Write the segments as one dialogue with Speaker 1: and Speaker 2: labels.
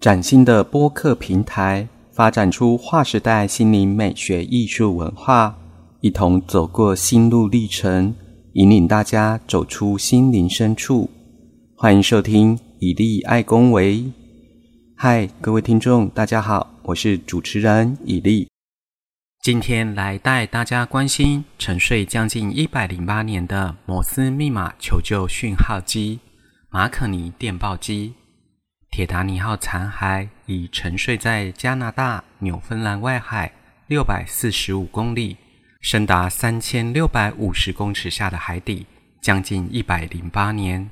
Speaker 1: 崭新的播客平台，发展出划时代心灵美学艺术文化，一同走过心路历程，引领大家走出心灵深处。欢迎收听以利爱恭维。嗨，各位听众，大家好，我是主持人以利。今天来带大家关心沉睡将近一百零八年的摩斯密码求救讯号机——马可尼电报机。铁达尼号残骸已沉睡在加拿大纽芬兰外海六百四十五公里、深达三千六百五十公尺下的海底，将近一百零八年。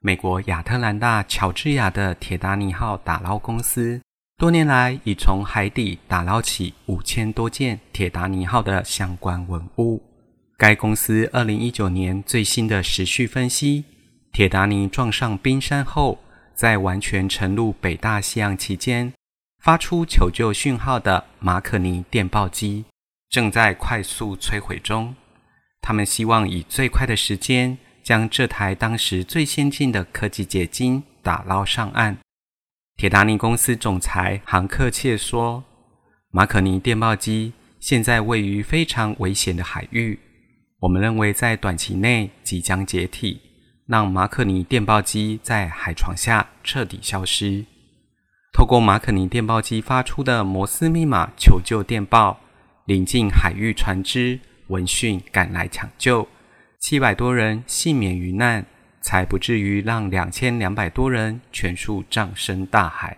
Speaker 1: 美国亚特兰大乔治亚的铁达尼号打捞公司，多年来已从海底打捞起五千多件铁达尼号的相关文物。该公司二零一九年最新的时序分析，铁达尼撞上冰山后。在完全沉入北大西洋期间，发出求救讯号的马可尼电报机正在快速摧毁中。他们希望以最快的时间将这台当时最先进的科技结晶打捞上岸。铁达尼公司总裁杭克切说：“马可尼电报机现在位于非常危险的海域，我们认为在短期内即将解体。”让马可尼电报机在海床下彻底消失。透过马可尼电报机发出的摩斯密码求救电报，临近海域船只闻讯赶来抢救，七百多人幸免于难，才不至于让两千两百多人全数葬身大海。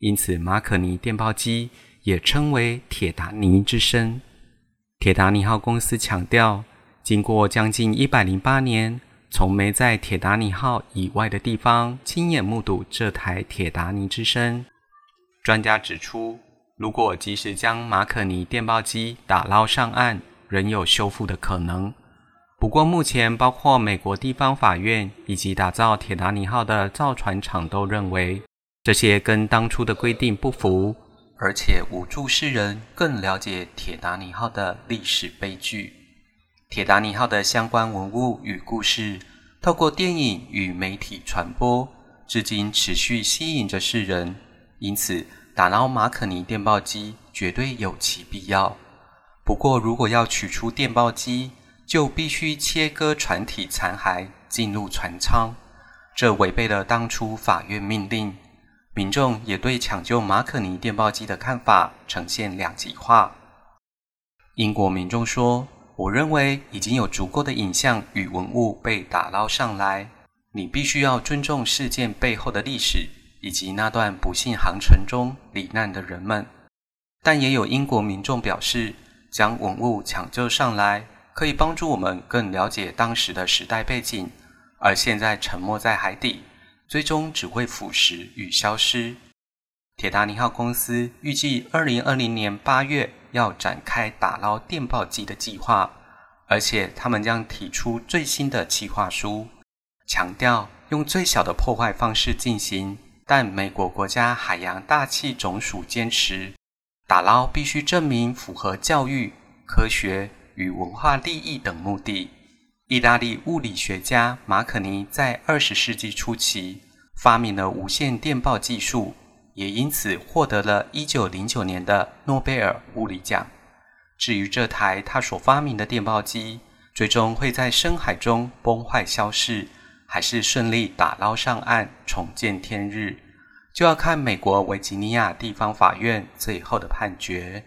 Speaker 1: 因此，马可尼电报机也称为“铁达尼之声”。铁达尼号公司强调，经过将近一百零八年。从没在铁达尼号以外的地方亲眼目睹这台铁达尼之声。专家指出，如果及时将马可尼电报机打捞上岸，仍有修复的可能。不过，目前包括美国地方法院以及打造铁达尼号的造船厂都认为，这些跟当初的规定不符，而且无助世人更了解铁达尼号的历史悲剧。铁达尼号的相关文物与故事，透过电影与媒体传播，至今持续吸引着世人。因此，打捞马可尼电报机绝对有其必要。不过，如果要取出电报机，就必须切割船体残骸进入船舱，这违背了当初法院命令。民众也对抢救马可尼电报机的看法呈现两极化。英国民众说。我认为已经有足够的影像与文物被打捞上来。你必须要尊重事件背后的历史，以及那段不幸航程中罹难的人们。但也有英国民众表示，将文物抢救上来，可以帮助我们更了解当时的时代背景。而现在沉没在海底，最终只会腐蚀与消失。铁达尼号公司预计二零二零年八月。要展开打捞电报机的计划，而且他们将提出最新的计划书，强调用最小的破坏方式进行。但美国国家海洋大气总署坚持，打捞必须证明符合教育、科学与文化利益等目的。意大利物理学家马可尼在二十世纪初期发明了无线电报技术。也因此获得了一九零九年的诺贝尔物理奖。至于这台他所发明的电报机，最终会在深海中崩坏消失，还是顺利打捞上岸重见天日，就要看美国维吉尼亚地方法院最后的判决。